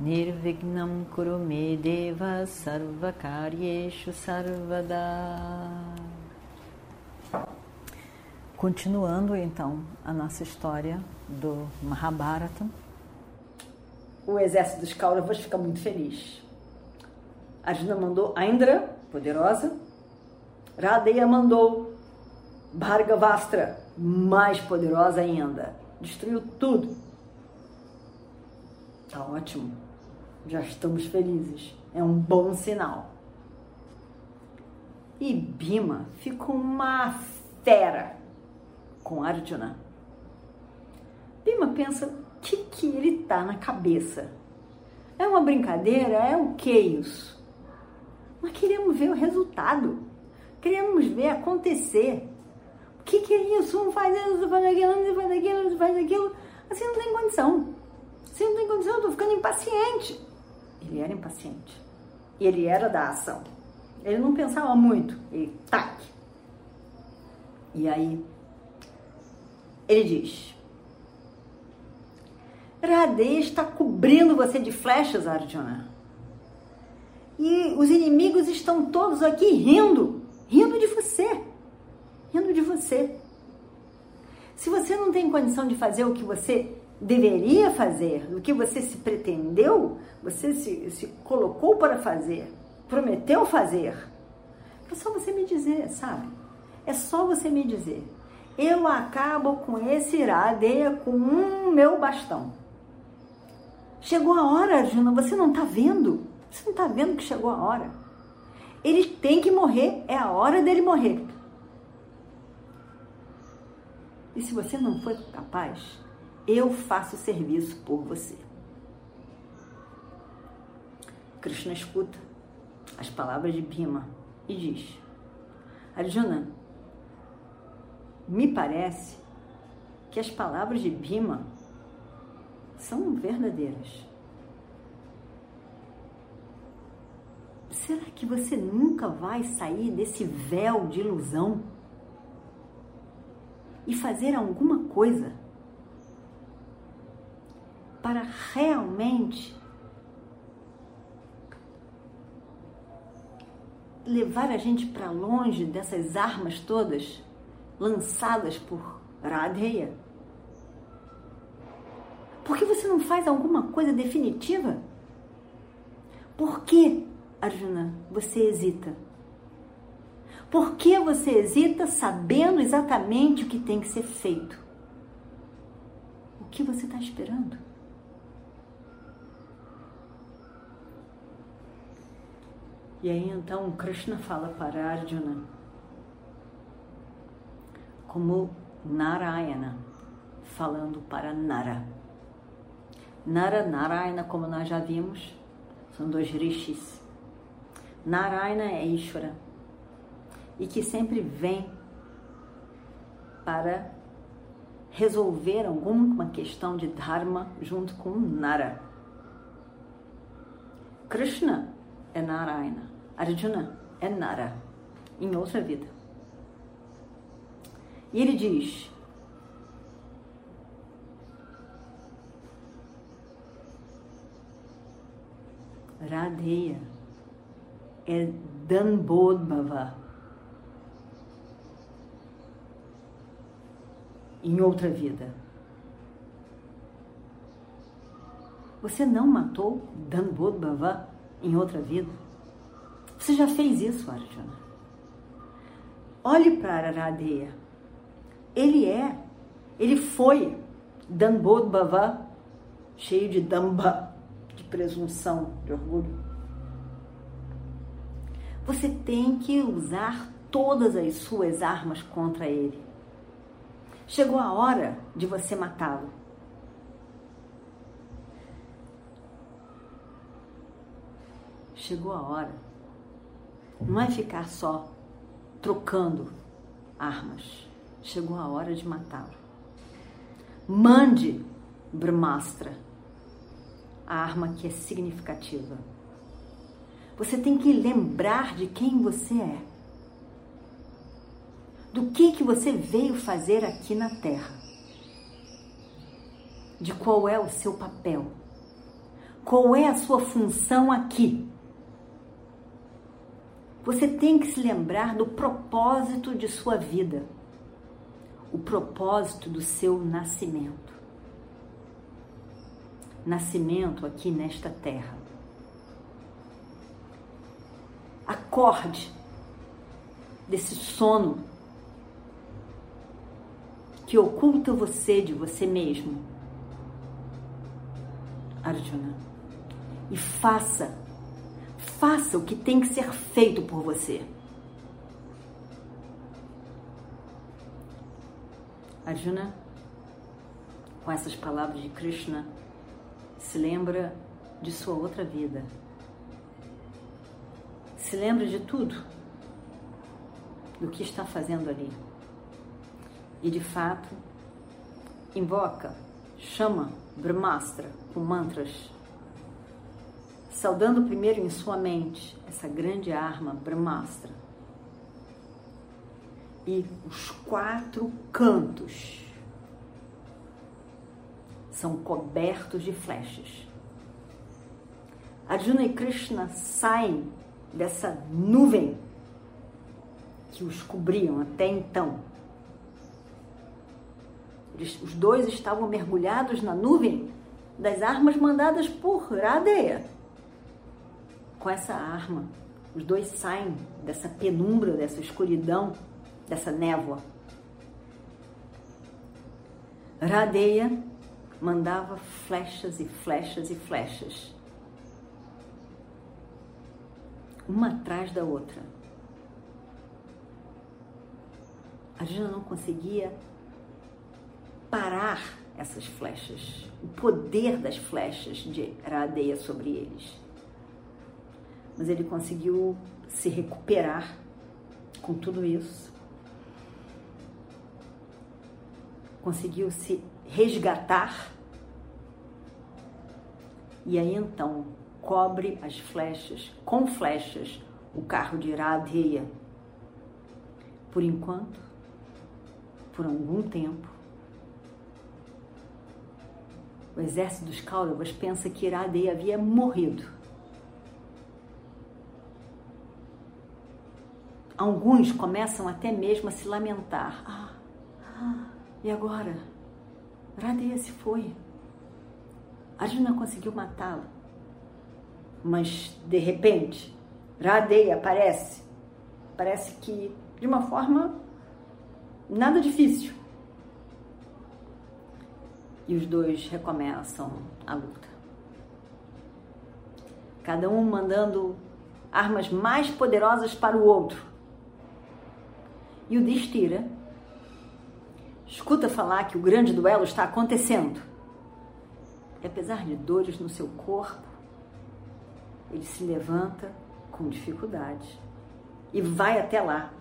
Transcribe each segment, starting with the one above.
Nirvignam Kurume Deva Sarvakaryeshu Sarvada Continuando então a nossa história do Mahabharata. O exército dos Kauravas fica muito feliz. Arjuna mandou Indra, poderosa. Radeya mandou Bhargavastra, mais poderosa ainda. Destruiu tudo. Tá ótimo. Já estamos felizes. É um bom sinal. E Bima ficou uma fera com Arjuna. Bima pensa, o que, que ele tá na cabeça? É uma brincadeira? É o que isso? Nós queremos ver o resultado. Queremos ver acontecer. O que, que é isso? Um faz isso, um faz aquilo, um faz aquilo, um faz aquilo. Assim não tem condição. Assim não tem condição, eu tô ficando impaciente. Ele era impaciente. Ele era da ação. Ele não pensava muito. Ele, tac. E aí, ele diz: Radê está cobrindo você de flechas, Arjuna. E os inimigos estão todos aqui rindo, rindo de você, rindo de você. Se você não tem condição de fazer o que você deveria fazer, o que você se pretendeu, você se, se colocou para fazer, prometeu fazer, é só você me dizer, sabe? É só você me dizer eu acabo com esse iradeia com um meu bastão. Chegou a hora, Arjuna, você não está vendo? Você não está vendo que chegou a hora? Ele tem que morrer, é a hora dele morrer. E se você não for capaz, eu faço serviço por você. Krishna escuta as palavras de Bhima e diz: Arjuna, me parece que as palavras de Bima são verdadeiras. Será que você nunca vai sair desse véu de ilusão e fazer alguma coisa para realmente levar a gente para longe dessas armas todas? lançadas por Radheya? Por que você não faz alguma coisa definitiva? Por que, Arjuna, você hesita? Por que você hesita sabendo exatamente o que tem que ser feito? O que você está esperando? E aí então Krishna fala para Arjuna como Narayana, falando para Nara. Nara, Narayana, como nós já vimos, são dois rishis. Narayana é Ishvara e que sempre vem para resolver alguma questão de Dharma junto com Nara. Krishna é Narayana, Arjuna é Nara, em outra vida. E ele diz: Radheya é Danbodhava. Em outra vida. Você não matou Danbodhava em outra vida? Você já fez isso, Arjuna. Olhe para Radheya ele é, ele foi Dambod Bhava, cheio de damba, de presunção, de orgulho. Você tem que usar todas as suas armas contra ele. Chegou a hora de você matá-lo. chegou a hora. Não é ficar só trocando armas. Chegou a hora de matá-lo. Mande Brahmastra, a arma que é significativa. Você tem que lembrar de quem você é. Do que que você veio fazer aqui na Terra. De qual é o seu papel. Qual é a sua função aqui? Você tem que se lembrar do propósito de sua vida, o propósito do seu nascimento. Nascimento aqui nesta terra. Acorde desse sono que oculta você de você mesmo. Arjuna. E faça Faça o que tem que ser feito por você. Arjuna, com essas palavras de Krishna, se lembra de sua outra vida. Se lembra de tudo, do que está fazendo ali. E de fato, invoca, chama Brahmastra com mantras saudando primeiro em sua mente essa grande arma Brahmastra e os quatro cantos são cobertos de flechas. Arjuna e Krishna saem dessa nuvem que os cobriam até então. Eles, os dois estavam mergulhados na nuvem das armas mandadas por Radeya com essa arma. Os dois saem dessa penumbra, dessa escuridão, dessa névoa. Radeia mandava flechas e flechas e flechas, uma atrás da outra. A Arjuna não conseguia parar essas flechas, o poder das flechas de Radeia sobre eles mas ele conseguiu se recuperar com tudo isso. Conseguiu se resgatar. E aí então cobre as flechas, com flechas, o carro de Iradeia. Por enquanto, por algum tempo, o exército dos Kauravas pensa que Iradeia havia morrido. Alguns começam até mesmo a se lamentar. Ah, ah e agora? Radeia se foi. Arjuna conseguiu matá-lo. Mas, de repente, Radeia aparece. Parece que de uma forma nada difícil. E os dois recomeçam a luta. Cada um mandando armas mais poderosas para o outro. E o Destira escuta falar que o grande duelo está acontecendo. E apesar de dores no seu corpo, ele se levanta com dificuldade e vai até lá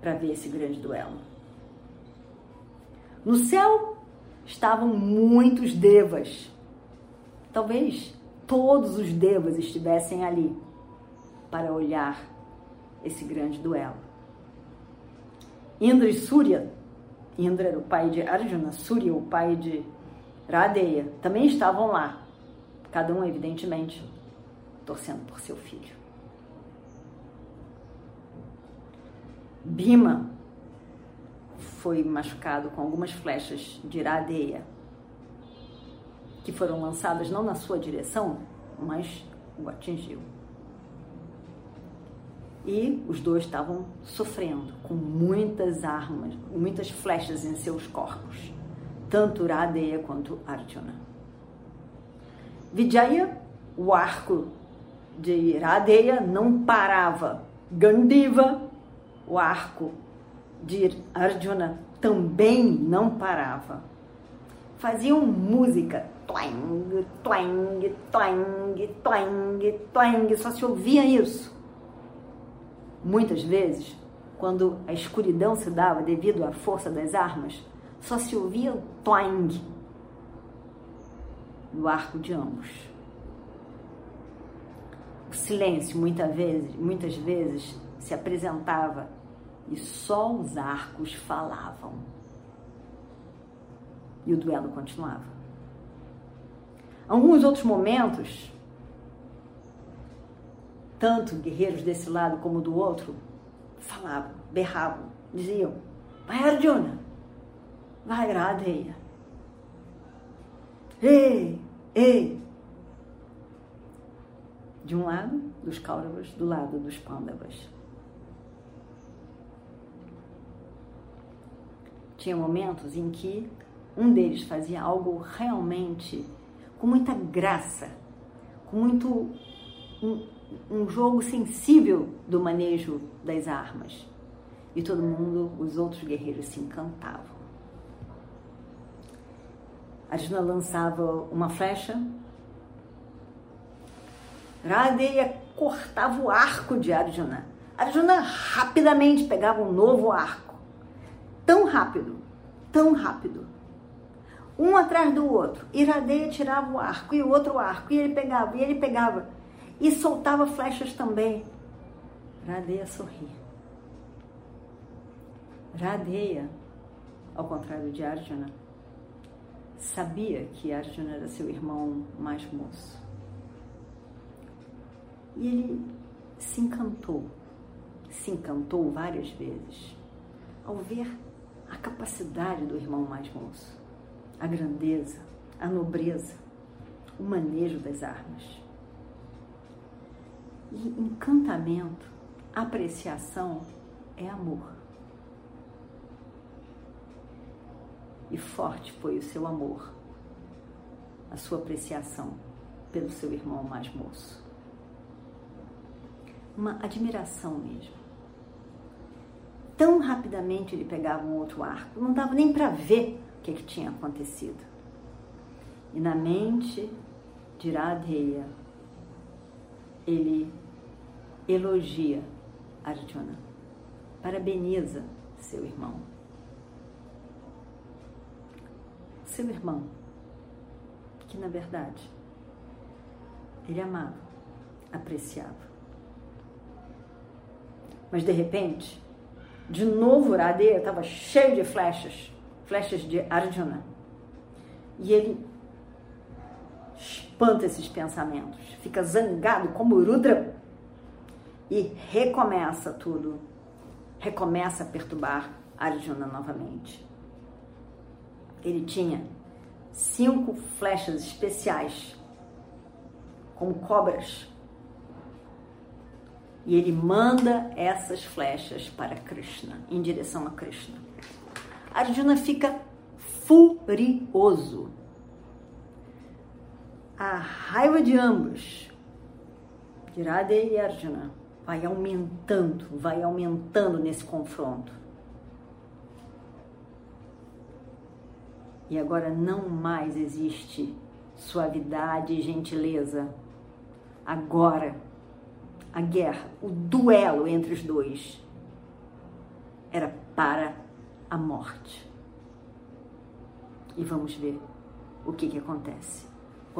para ver esse grande duelo. No céu estavam muitos devas. Talvez todos os devas estivessem ali para olhar esse grande duelo. Indra e Surya, Indra era o pai de Arjuna, Surya o pai de Radeya, também estavam lá, cada um evidentemente torcendo por seu filho. Bima foi machucado com algumas flechas de Radeya, que foram lançadas não na sua direção, mas o atingiu e os dois estavam sofrendo com muitas armas, muitas flechas em seus corpos, tanto Radeya quanto Arjuna. Vijaya, o arco de Radeya não parava. Gandiva, o arco de Arjuna também não parava. Faziam música twang, twang, twang, twang, twang, só se ouvia isso. Muitas vezes, quando a escuridão se dava devido à força das armas, só se ouvia o twang do arco de ambos. O silêncio muitas vezes, muitas vezes se apresentava e só os arcos falavam. E o duelo continuava. Alguns outros momentos, tanto guerreiros desse lado como do outro, falavam, berravam, diziam: Vai Arjuna, vai Radheya. Ei, ei. De um lado dos Kauravas, do lado dos Pandavas. Tinha momentos em que um deles fazia algo realmente com muita graça, com muito um jogo sensível do manejo das armas. E todo mundo, os outros guerreiros se encantavam. Arjuna lançava uma flecha, Radeya cortava o arco de Arjuna. Arjuna rapidamente pegava um novo arco tão rápido, tão rápido. Um atrás do outro. Iradeia tirava o arco e o outro arco. E ele pegava, e ele pegava. E soltava flechas também. Radeia sorria. Radeia, ao contrário de Arjuna, sabia que Arjuna era seu irmão mais moço. E ele se encantou, se encantou várias vezes ao ver a capacidade do irmão mais moço, a grandeza, a nobreza, o manejo das armas. E encantamento, apreciação é amor. E forte foi o seu amor, a sua apreciação pelo seu irmão mais moço. Uma admiração mesmo tão rapidamente ele pegava um outro arco, não dava nem para ver o que, que tinha acontecido. E na mente de Radheya, ele elogia Arjuna, parabeniza seu irmão. Seu irmão, que na verdade ele amava, apreciava. Mas de repente, de novo, a areia estava cheio de flechas, flechas de Arjuna. E ele espanta esses pensamentos, fica zangado como Rudra e recomeça tudo. Recomeça a perturbar Arjuna novamente. Ele tinha cinco flechas especiais, como cobras, e ele manda essas flechas para Krishna, em direção a Krishna. Arjuna fica furioso. A raiva de ambos, de Radha e Arjuna, vai aumentando, vai aumentando nesse confronto. E agora não mais existe suavidade e gentileza. Agora a guerra, o duelo entre os dois era para a morte. E vamos ver o que, que acontece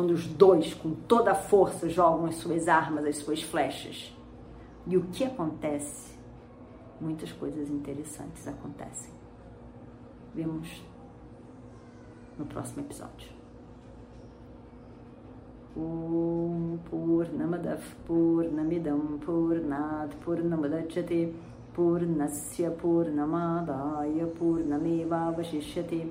quando os dois, com toda a força, jogam as suas armas, as suas flechas. E o que acontece? Muitas coisas interessantes acontecem. Vemos no próximo episódio. Om Purnamadav Purnamidam Purnat Purnamadachate Purnasya Purnamadaya Purnameva Vashishyate